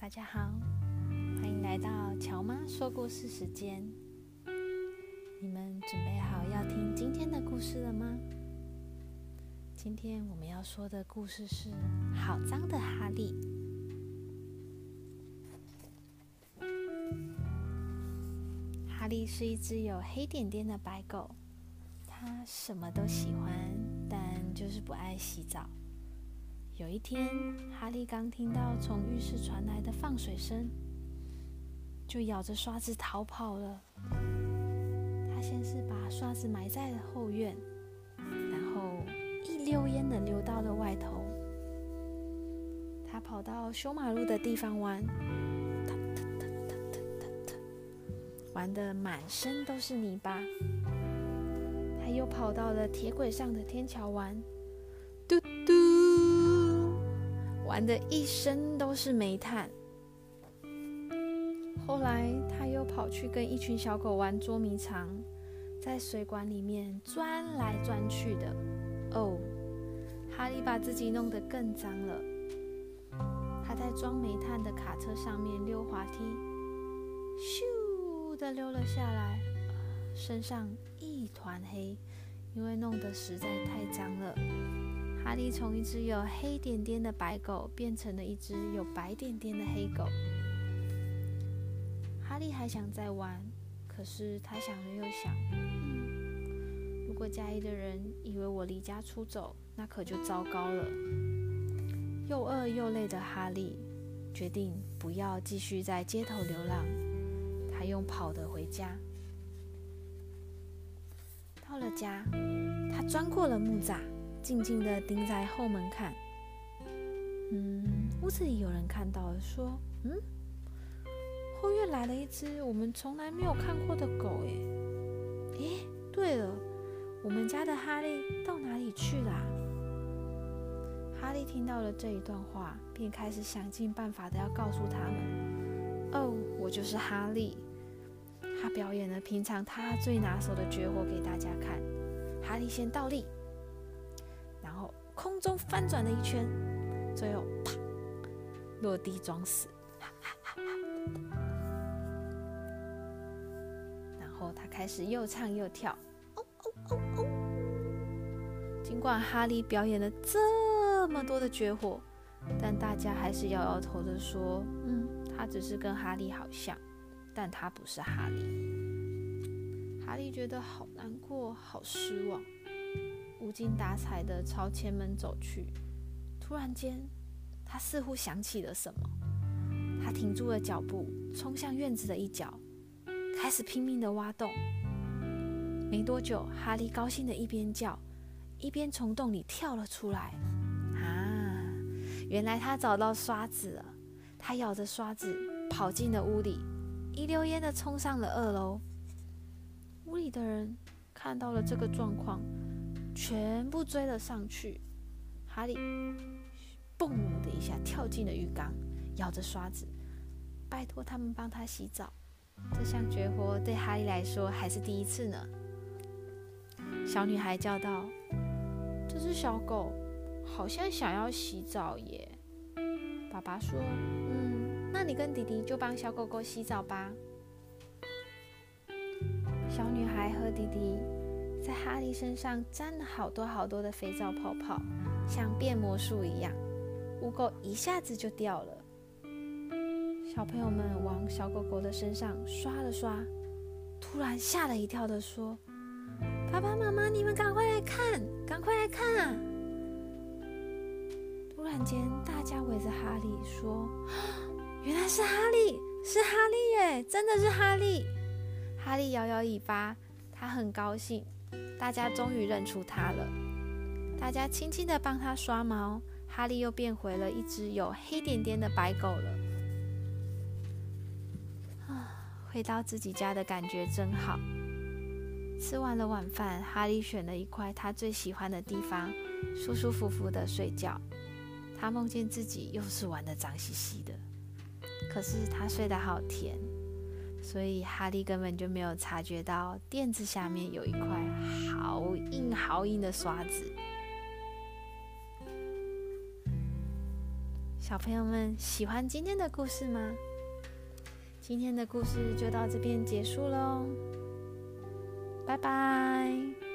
大家好欢迎来到乔妈说故事时间。你们准备好要听今天的故事了吗？今天我们要说的故事是好脏的哈利。哈利是一只有黑点点的白狗它什么都喜欢但就是不爱洗澡。有一天，哈利刚听到从浴室传来的放水声。就咬着刷子逃跑了。他先是把刷子埋在了后院，然后一溜烟的溜到了外头。他跑到修马路的地方玩，玩的满身都是泥巴。他又跑到了铁轨上的天桥玩，嘟嘟，玩的一身都是煤炭。后来，他又跑去跟一群小狗玩捉迷藏，在水管里面钻来钻去的。哦，哈利把自己弄得更脏了。他在装煤炭的卡车上面溜滑梯，咻的溜了下来，身上一团黑，因为弄得实在太脏了。哈利从一只有黑点点的白狗变成了一只有白点点的黑狗。哈利还想再玩，可是他想了又想，如果家里的人以为我离家出走，那可就糟糕了。又饿又累的哈利决定不要继续在街头流浪，他用跑的回家。到了家，他钻过了木栅，静静的盯在后门看。嗯，屋子里有人看到了，说：“嗯。”后院来了一只我们从来没有看过的狗，哎，诶，对了，我们家的哈利到哪里去啦？哈利听到了这一段话，便开始想尽办法的要告诉他们：“哦，我就是哈利。”他表演了平常他最拿手的绝活给大家看。哈利先倒立，然后空中翻转了一圈，最后啪落地装死。然后他开始又唱又跳，哦哦哦哦！尽管哈利表演了这么多的绝活，但大家还是摇摇头的说：“嗯，他只是跟哈利好像，但他不是哈利。”哈利觉得好难过，好失望，无精打采的朝前门走去。突然间，他似乎想起了什么，他停住了脚步，冲向院子的一角。开始拼命的挖洞，没多久，哈利高兴的一边叫，一边从洞里跳了出来。啊，原来他找到刷子了！他咬着刷子跑进了屋里，一溜烟的冲上了二楼。屋里的人看到了这个状况，全部追了上去。哈利嘣的一下跳进了浴缸，咬着刷子，拜托他们帮他洗澡。这项绝活对哈利来说还是第一次呢。小女孩叫道：“这只小狗好像想要洗澡耶。”爸爸说：“嗯，那你跟弟弟就帮小狗狗洗澡吧。”小女孩和弟弟在哈利身上沾了好多好多的肥皂泡泡，像变魔术一样，污垢一下子就掉了。小朋友们往小狗狗的身上刷了刷，突然吓了一跳的说：“爸爸妈妈，你们赶快来看，赶快来看啊！”突然间，大家围着哈利说：“原来是哈利，是哈利耶，真的是哈利！”哈利摇摇尾巴，他很高兴，大家终于认出他了。大家轻轻的帮他刷毛，哈利又变回了一只有黑点点的白狗了。啊回到自己家的感觉真好。吃完了晚饭，哈利选了一块他最喜欢的地方，舒舒服服的睡觉。他梦见自己又是玩的脏兮兮的，可是他睡得好甜，所以哈利根本就没有察觉到垫子下面有一块好硬好硬的刷子。小朋友们喜欢今天的故事吗？今天的故事就到这边结束喽，拜拜。